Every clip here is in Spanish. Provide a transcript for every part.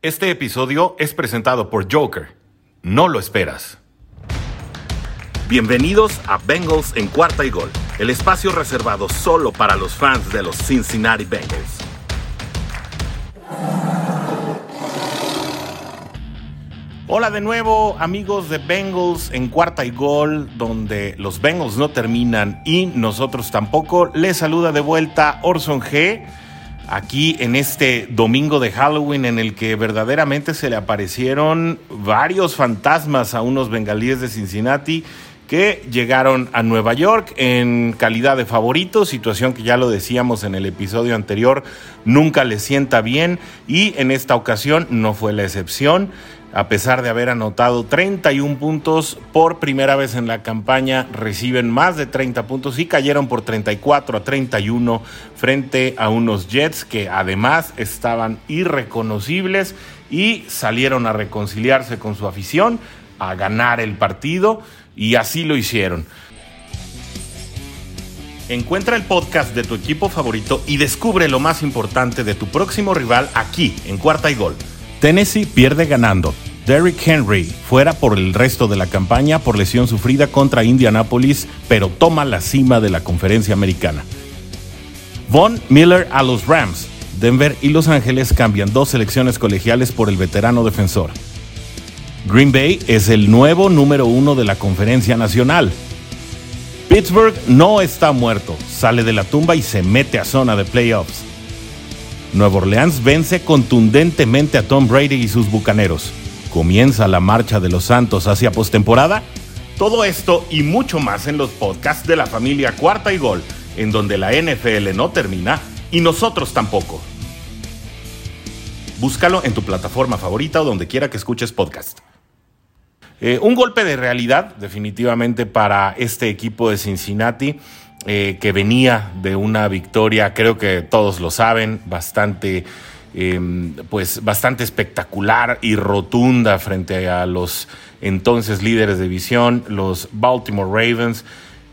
Este episodio es presentado por Joker. No lo esperas. Bienvenidos a Bengals en cuarta y gol, el espacio reservado solo para los fans de los Cincinnati Bengals. Hola de nuevo amigos de Bengals en cuarta y gol, donde los Bengals no terminan y nosotros tampoco. Les saluda de vuelta Orson G aquí en este domingo de Halloween en el que verdaderamente se le aparecieron varios fantasmas a unos bengalíes de Cincinnati que llegaron a Nueva York en calidad de favoritos, situación que ya lo decíamos en el episodio anterior, nunca le sienta bien y en esta ocasión no fue la excepción. A pesar de haber anotado 31 puntos por primera vez en la campaña, reciben más de 30 puntos y cayeron por 34 a 31 frente a unos Jets que además estaban irreconocibles y salieron a reconciliarse con su afición, a ganar el partido y así lo hicieron. Encuentra el podcast de tu equipo favorito y descubre lo más importante de tu próximo rival aquí en Cuarta y Gol. Tennessee pierde ganando. Derrick Henry fuera por el resto de la campaña por lesión sufrida contra Indianapolis, pero toma la cima de la conferencia americana. Von Miller a los Rams. Denver y Los Ángeles cambian dos selecciones colegiales por el veterano defensor. Green Bay es el nuevo número uno de la conferencia nacional. Pittsburgh no está muerto, sale de la tumba y se mete a zona de playoffs. Nueva Orleans vence contundentemente a Tom Brady y sus bucaneros. Comienza la marcha de los Santos hacia postemporada. Todo esto y mucho más en los podcasts de la familia Cuarta y Gol, en donde la NFL no termina y nosotros tampoco. Búscalo en tu plataforma favorita o donde quiera que escuches podcast. Eh, un golpe de realidad, definitivamente, para este equipo de Cincinnati. Eh, que venía de una victoria, creo que todos lo saben, bastante, em, pues bastante espectacular y rotunda frente a los entonces líderes de división, los Baltimore Ravens.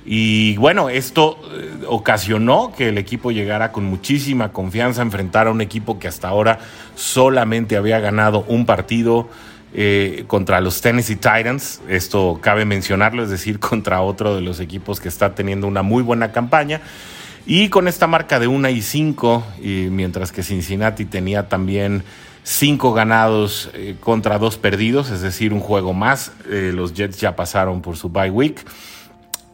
Y bueno, esto eh, ocasionó que el equipo llegara con muchísima confianza a enfrentar a un equipo que hasta ahora solamente había ganado un partido eh, contra los Tennessee Titans. Esto cabe mencionarlo, es decir, contra otro de los equipos que está teniendo una muy buena campaña. Y con esta marca de 1 y 5, mientras que Cincinnati tenía también 5 ganados eh, contra 2 perdidos, es decir, un juego más, eh, los Jets ya pasaron por su bye week.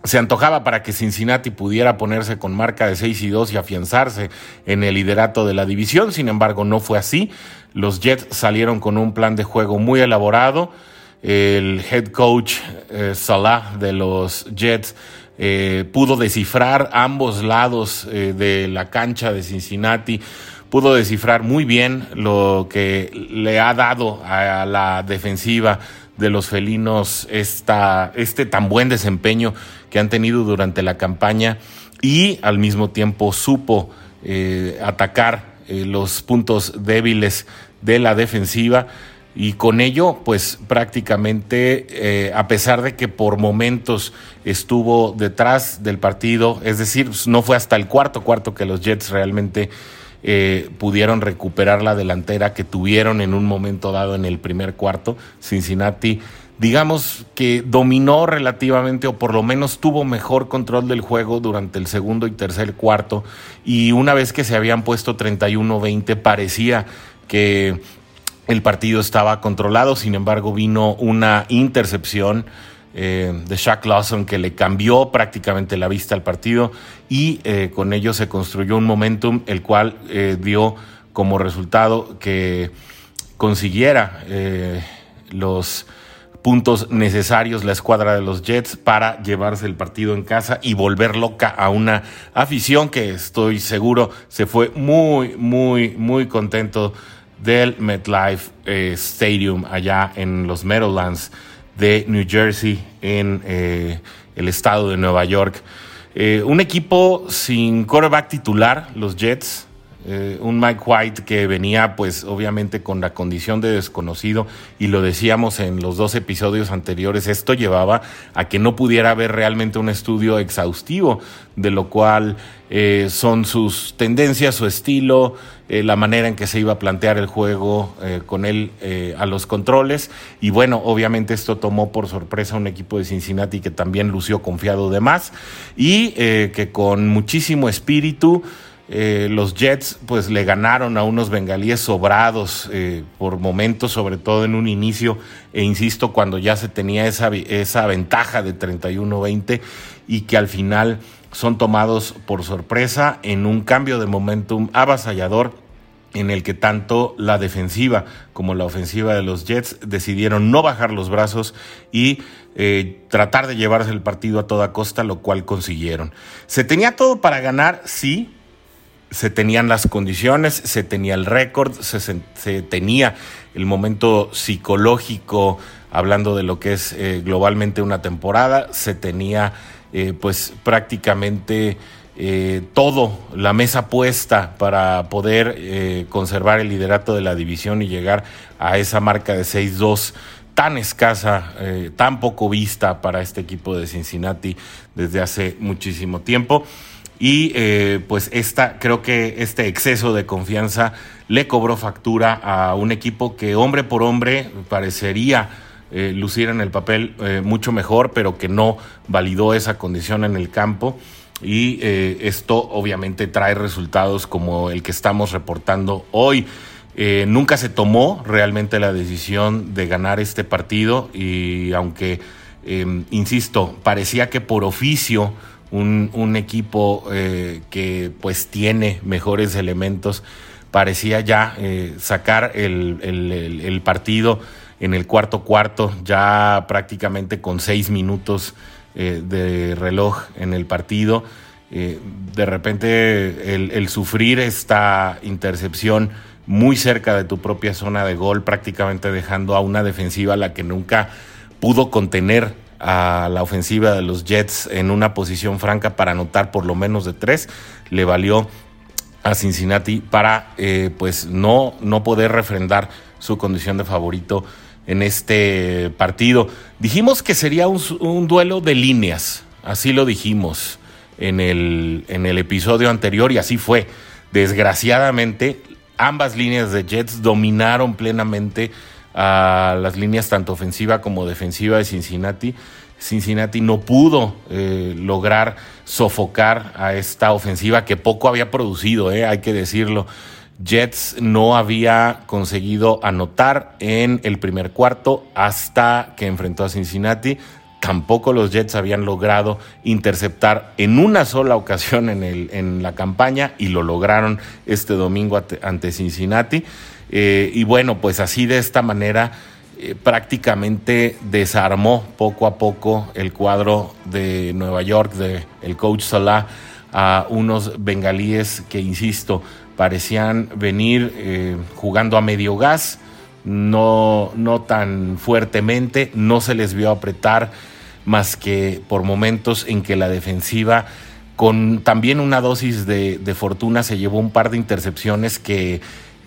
Se antojaba para que Cincinnati pudiera ponerse con marca de 6 y 2 y afianzarse en el liderato de la división, sin embargo no fue así. Los Jets salieron con un plan de juego muy elaborado. El head coach eh, Salah de los Jets eh, pudo descifrar ambos lados eh, de la cancha de Cincinnati, pudo descifrar muy bien lo que le ha dado a la defensiva de los felinos esta, este tan buen desempeño que han tenido durante la campaña y al mismo tiempo supo atacar eh, los puntos débiles de la defensiva. Y con ello, pues prácticamente, eh, a pesar de que por momentos estuvo detrás del partido, es decir, pues, no fue hasta el cuarto cuarto que los Jets realmente eh, pudieron recuperar la delantera que tuvieron en un momento dado en el primer cuarto. Cincinnati digamos que dominó relativamente o por lo menos tuvo mejor control del juego durante el segundo y tercer cuarto y una vez que se habían puesto 31-20 parecía que el partido estaba controlado, sin embargo vino una intercepción eh, de Shaq Lawson que le cambió prácticamente la vista al partido y eh, con ello se construyó un momentum el cual eh, dio como resultado que consiguiera los puntos necesarios la escuadra de los Jets para llevarse el partido en casa y volver loca a una afición que estoy seguro se fue muy, muy, muy contento del MetLife Stadium allá en los Meadowlands de New Jersey, en eh, el estado de Nueva York. Eh, un equipo sin quarterback titular, los Jets, eh, un Mike White que venía pues obviamente con la condición de desconocido y lo decíamos en los dos episodios anteriores, esto llevaba a que no pudiera haber realmente un estudio exhaustivo de lo cual son sus tendencias, su estilo, eh, la manera en que se iba a plantear el juego eh, con él eh, a los controles. Y bueno, obviamente esto tomó por sorpresa a un equipo de Cincinnati que también lució confiado de más y que con muchísimo espíritu. los Jets pues le ganaron a unos bengalíes sobrados por momentos, sobre todo en un inicio, e insisto, cuando ya se tenía esa, esa ventaja de 31-20 y que al final son tomados por sorpresa en un cambio de momentum avasallador en el que tanto la defensiva como la ofensiva de los Jets decidieron no bajar los brazos y eh, tratar de llevarse el partido a toda costa, lo cual consiguieron. ¿Se tenía todo para ganar? Sí. Se tenían las condiciones, se tenía el récord, se, tenía el momento psicológico, hablando de lo que es eh, globalmente una temporada, se tenía eh, pues prácticamente eh, todo, la mesa puesta para poder eh, conservar el liderato de la división y llegar a esa marca de 6-2 tan escasa, tan poco vista para este equipo de Cincinnati desde hace muchísimo tiempo. Y pues esta, creo que este exceso de confianza le cobró factura a un equipo que hombre por hombre parecería eh, lucir en el papel eh, mucho mejor, pero que no validó esa condición en el campo. Y eh, esto obviamente trae resultados como el que estamos reportando hoy. nunca se tomó realmente la decisión de ganar este partido y aunque, insisto, parecía que por oficio un, equipo que pues tiene mejores elementos parecía ya sacar el partido en el cuarto cuarto, ya prácticamente con seis minutos eh, de reloj en el partido. Eh, de repente el, sufrir esta intercepción muy cerca de tu propia zona de gol, prácticamente dejando a una defensiva la que nunca pudo contener a la ofensiva de los Jets en una posición franca para anotar por lo menos de tres, le valió a Cincinnati para eh, pues no, no poder refrendar su condición de favorito en este partido. Dijimos que sería un, duelo de líneas, así lo dijimos en el, en el episodio anterior y así fue. Desgraciadamente, ambas líneas de Jets dominaron plenamente a las líneas tanto ofensiva como defensiva de Cincinnati. Cincinnati no pudo eh, lograr sofocar a esta ofensiva que poco había producido, eh, hay que decirlo. Jets no había conseguido anotar en el primer cuarto hasta que enfrentó a Cincinnati. Tampoco los Jets habían logrado interceptar en una sola ocasión en, la campaña y lo lograron este domingo ante Cincinnati. Eh, y bueno, pues así de esta manera eh, prácticamente desarmó poco a poco el cuadro de Nueva York, de el coach Salah, a unos bengalíes que, insisto, parecían venir eh, jugando a medio gas, no, no tan fuertemente, no se les vio apretar más que por momentos en que la defensiva con también una dosis de, de fortuna se llevó un par de intercepciones que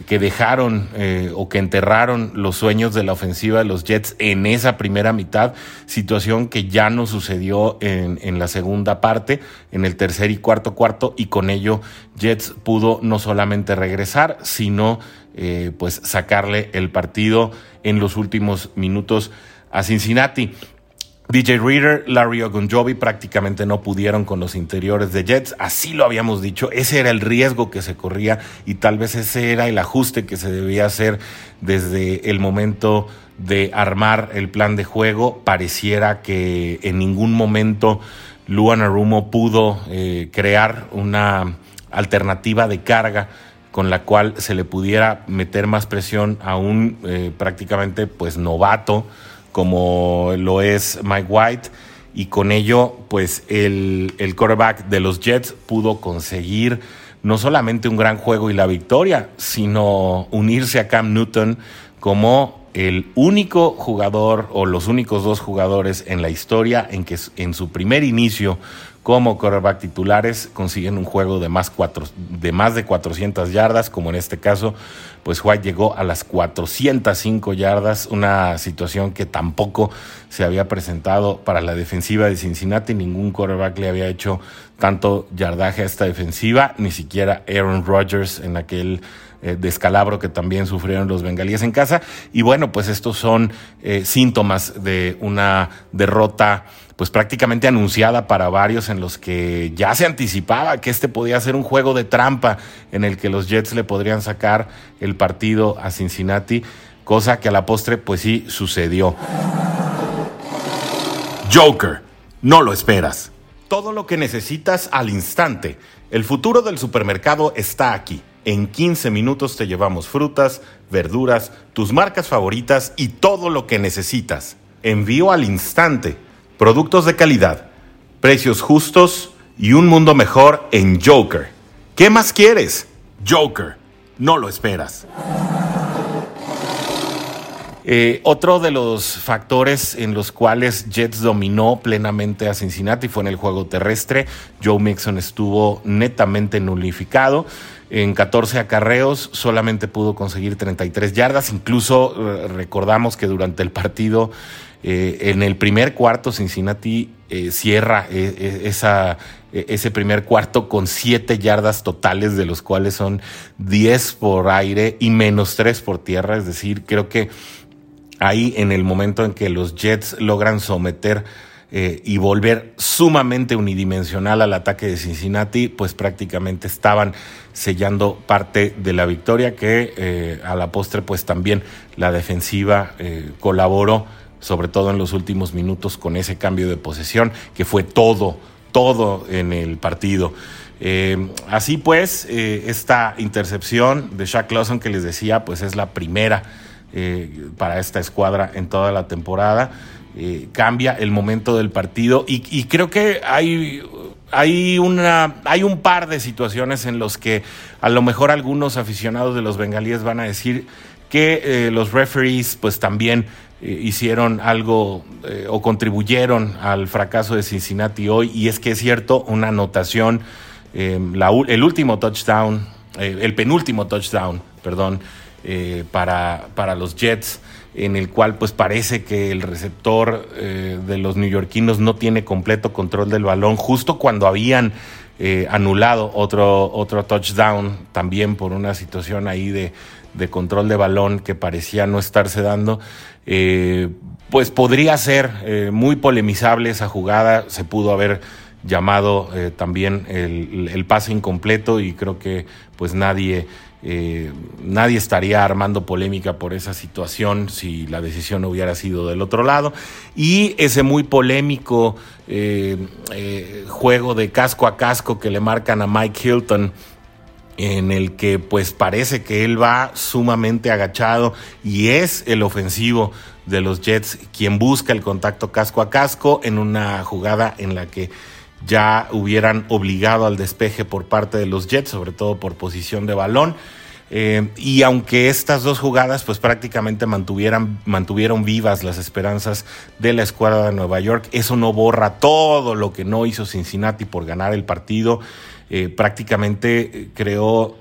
que dejaron eh, o que enterraron los sueños de la ofensiva de los Jets en esa primera mitad, situación que ya no sucedió en, la segunda parte, en el tercer y cuarto cuarto, y con ello Jets pudo no solamente regresar, sino eh, pues sacarle el partido en los últimos minutos a Cincinnati. DJ Reader, Larry Ogunjobi prácticamente no pudieron con los interiores de Jets, así lo habíamos dicho, ese era el riesgo que se corría y tal vez ese era el ajuste que se debía hacer desde el momento de armar el plan de juego. Pareciera que en ningún momento Luan Arumo pudo eh, crear una alternativa de carga con la cual se le pudiera meter más presión a un eh, prácticamente pues novato como lo es Mike White. Y con ello, pues el, el quarterback de los Jets pudo conseguir no solamente un gran juego y la victoria, sino unirse a Cam Newton como el único jugador o los únicos dos jugadores en la historia en que en su primer inicio como quarterback titulares consiguen un juego de más, cuatro, de más de 400 yardas, como en este caso, pues White llegó a las 405 yardas, una situación que tampoco se había presentado para la defensiva de Cincinnati, ningún quarterback le había hecho tanto yardaje a esta defensiva, ni siquiera Aaron Rodgers en aquel eh, descalabro que también sufrieron los bengalíes en casa. Y bueno, pues estos son eh, síntomas de una derrota pues prácticamente anunciada para varios en los que ya se anticipaba que este podía ser un juego de trampa en el que los Jets le podrían sacar el partido a Cincinnati, cosa que a la postre pues sí sucedió. Joker, no lo esperas. Todo lo que necesitas al instante. El futuro del supermercado está aquí. En 15 minutos te llevamos frutas, verduras, tus marcas favoritas y todo lo que necesitas. Envío al instante. Productos de calidad, precios justos y un mundo mejor en Joker. ¿Qué más quieres? Joker, no lo esperas. Eh, otro de los factores en los cuales Jets dominó plenamente a Cincinnati fue en el juego terrestre. Joe Mixon estuvo netamente nulificado. En 14 acarreos solamente pudo conseguir 33 yardas. Incluso eh, recordamos que durante el partido, eh, en el primer cuarto, Cincinnati cierra esa, ese primer cuarto con 7 yardas totales, de los cuales son 10 por aire y menos 3 por tierra. Es decir, creo que ahí en el momento en que los Jets logran someter eh, y volver sumamente unidimensional al ataque de Cincinnati, pues prácticamente estaban sellando parte de la victoria que eh, a la postre pues también la defensiva eh, colaboró, sobre todo en los últimos minutos con ese cambio de posesión que fue todo, todo en el partido. así pues, esta intercepción de Shaq Lawson que les decía, pues es la primera para esta escuadra en toda la temporada. Eh, cambia el momento del partido. Y, creo que hay, hay, una, hay un par de situaciones en los que a lo mejor algunos aficionados de los bengalíes van a decir que eh, los referees pues también hicieron algo o contribuyeron al fracaso de Cincinnati hoy. Y es que es cierto, una anotación, el último touchdown, el penúltimo touchdown, perdón, eh, para, para, los Jets, en el cual pues parece que el receptor eh, de los neoyorquinos no tiene completo control del balón, justo cuando habían eh, anulado otro, otro touchdown, también por una situación ahí de, de control de balón que parecía no estarse dando. pues podría ser muy polemizable esa jugada, se pudo haber llamado también el, el, pase incompleto y creo que pues nadie eh, nadie estaría armando polémica por esa situación si la decisión hubiera sido del otro lado. Y ese muy polémico eh, eh, juego de casco a casco que le marcan a Mike Hilton en el que pues parece que él va sumamente agachado y es el ofensivo de los Jets quien busca el contacto casco a casco en una jugada en la que ya hubieran obligado al despeje por parte de los Jets, sobre todo por posición de balón. Eh, y aunque estas dos jugadas pues prácticamente mantuvieran, mantuvieron vivas las esperanzas de la escuadra de Nueva York, eso no borra todo lo que no hizo Cincinnati por ganar el partido. Eh, prácticamente eh, creó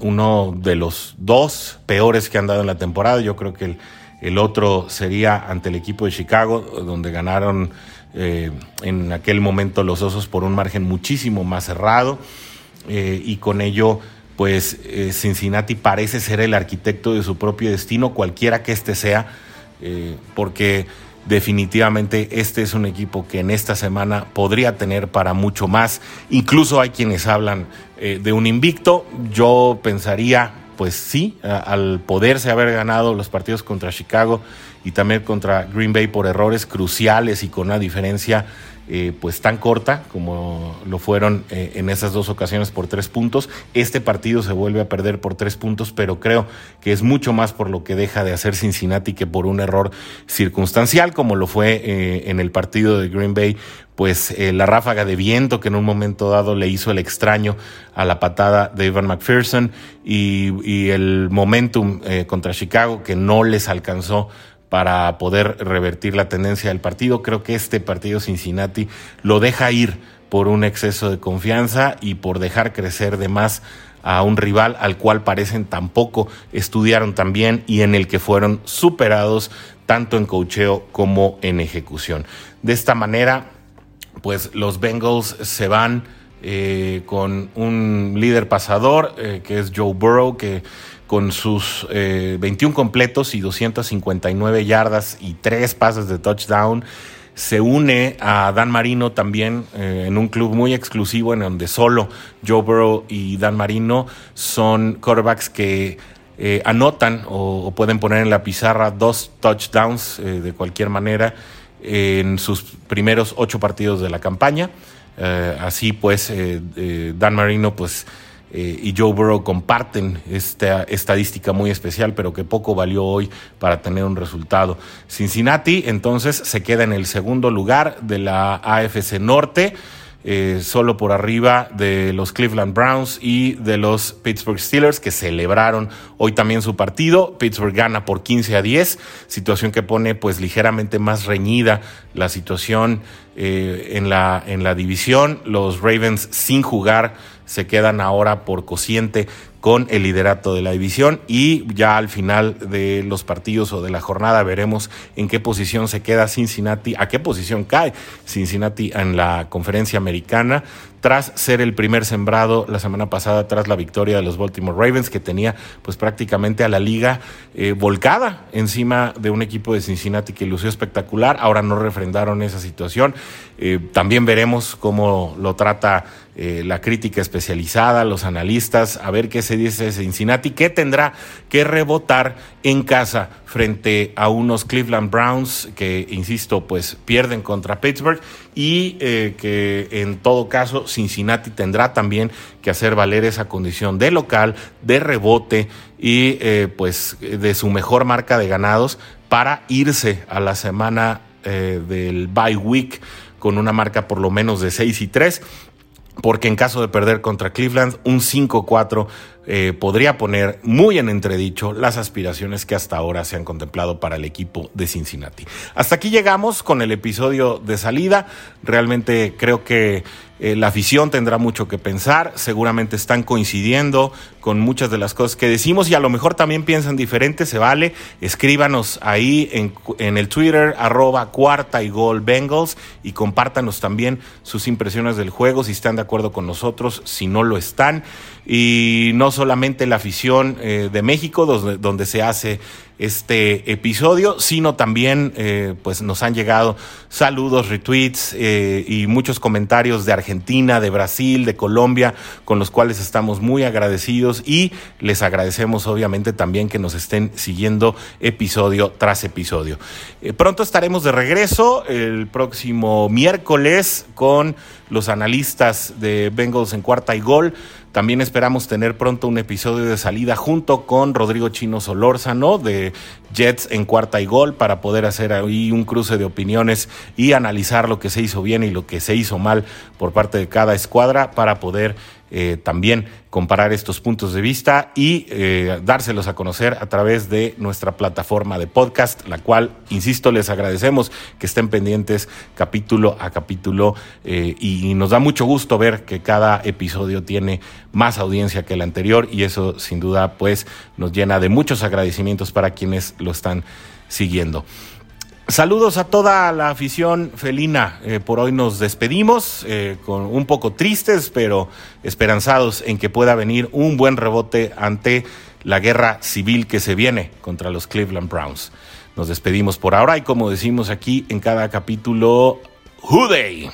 uno de los dos peores que han dado en la temporada. Yo creo que el, el otro sería ante el equipo de Chicago, donde ganaron eh, en aquel momento los Osos por un margen muchísimo más cerrado eh, y con ello pues eh, Cincinnati parece ser el arquitecto de su propio destino, cualquiera que este sea, porque definitivamente este es un equipo que en esta semana podría tener para mucho más. Incluso hay quienes hablan de un invicto. Yo pensaría, pues sí, al poderse haber ganado los partidos contra Chicago y también contra Green Bay por errores cruciales y con una diferencia eh, pues tan corta como lo fueron eh, en esas dos ocasiones por tres puntos. Este partido se vuelve a perder por tres puntos, pero creo que es mucho más por lo que deja de hacer Cincinnati que por un error circunstancial como lo fue eh, en el partido de Green Bay pues la ráfaga de viento que en un momento dado le hizo el extraño a la patada de Ivan McPherson y, y el momentum contra Chicago que no les alcanzó para poder revertir la tendencia del partido. Creo que este partido Cincinnati lo deja ir por un exceso de confianza y por dejar crecer de más a un rival al cual parecen tampoco estudiaron también y en el que fueron superados tanto en cocheo como en ejecución. De esta manera, pues los Bengals se van eh, con un líder pasador eh, que es Joe Burrow, que con sus 21 completos y 259 yardas y 3 pases de touchdown, se une a Dan Marino también en un club muy exclusivo en donde solo Joe Burrow y Dan Marino son quarterbacks que anotan o, pueden poner en la pizarra dos touchdowns de cualquier manera en sus primeros ocho partidos de la campaña. Eh, así pues, eh, eh, Dan Marino pues, y Joe Burrow comparten esta estadística muy especial, pero que poco valió hoy para tener un resultado. Cincinnati entonces se queda en el segundo lugar de la AFC Norte. Eh, solo por arriba de los Cleveland Browns y de los Pittsburgh Steelers, que celebraron hoy también su partido. Pittsburgh gana por 15 a 10, situación que pone pues ligeramente más reñida la situación eh, en, la, en la división. Los Ravens sin jugar se quedan ahora por cociente con el liderato de la división y ya al final de los partidos o de la jornada veremos en qué posición se queda Cincinnati, a qué posición cae Cincinnati en la conferencia americana tras ser el primer sembrado la semana pasada tras la victoria de los Baltimore Ravens que tenía pues prácticamente a la liga eh, volcada encima de un equipo de Cincinnati que lució espectacular, ahora no refrendaron esa situación, eh, también veremos cómo lo trata eh, la crítica especializada, los analistas, a ver qué dice de Cincinnati, que tendrá que rebotar en casa frente a unos Cleveland Browns que, insisto, pues pierden contra Pittsburgh y eh, que en todo caso Cincinnati tendrá también que hacer valer esa condición de local, de rebote y eh, pues de su mejor marca de ganados para irse a la semana del bye week con una marca por lo menos de 6 y 3 porque en caso de perder contra Cleveland, un 5-4 eh, podría poner muy en entredicho las aspiraciones que hasta ahora se han contemplado para el equipo de Cincinnati. Hasta aquí llegamos con el episodio de salida. Realmente creo que eh, la afición tendrá mucho que pensar, seguramente están coincidiendo con muchas de las cosas que decimos y a lo mejor también piensan diferente, se vale. Escríbanos ahí en, en el Twitter, arroba cuarta y gol Bengals y compártanos también sus impresiones del juego, si están de acuerdo con nosotros, si no lo están. Y no solamente la afición eh, de México, donde, donde se hace este episodio, sino también eh, pues nos han llegado saludos, retweets eh, y muchos comentarios de Argentina, de Brasil, de Colombia, con los cuales estamos muy agradecidos y les agradecemos obviamente también que nos estén siguiendo episodio tras episodio. Eh, pronto estaremos de regreso el próximo miércoles con los analistas de Bengals en cuarta y gol. También esperamos tener pronto un episodio de salida junto con Rodrigo Chino Solórzano de Jets en cuarta y gol para poder hacer ahí un cruce de opiniones y analizar lo que se hizo bien y lo que se hizo mal por parte de cada escuadra para poder eh, también comparar estos puntos de vista y eh, dárselos a conocer a través de nuestra plataforma de podcast, la cual, insisto, les agradecemos que estén pendientes capítulo a capítulo eh, y nos da mucho gusto ver que cada episodio tiene más audiencia que el anterior y eso sin duda pues nos llena de muchos agradecimientos para quienes lo están siguiendo. Saludos a toda la afición felina. Eh, por hoy nos despedimos, eh, con un poco tristes, pero esperanzados en que pueda venir un buen rebote ante la guerra civil que se viene contra los Cleveland Browns. Nos despedimos por ahora y como decimos aquí en cada capítulo, Day.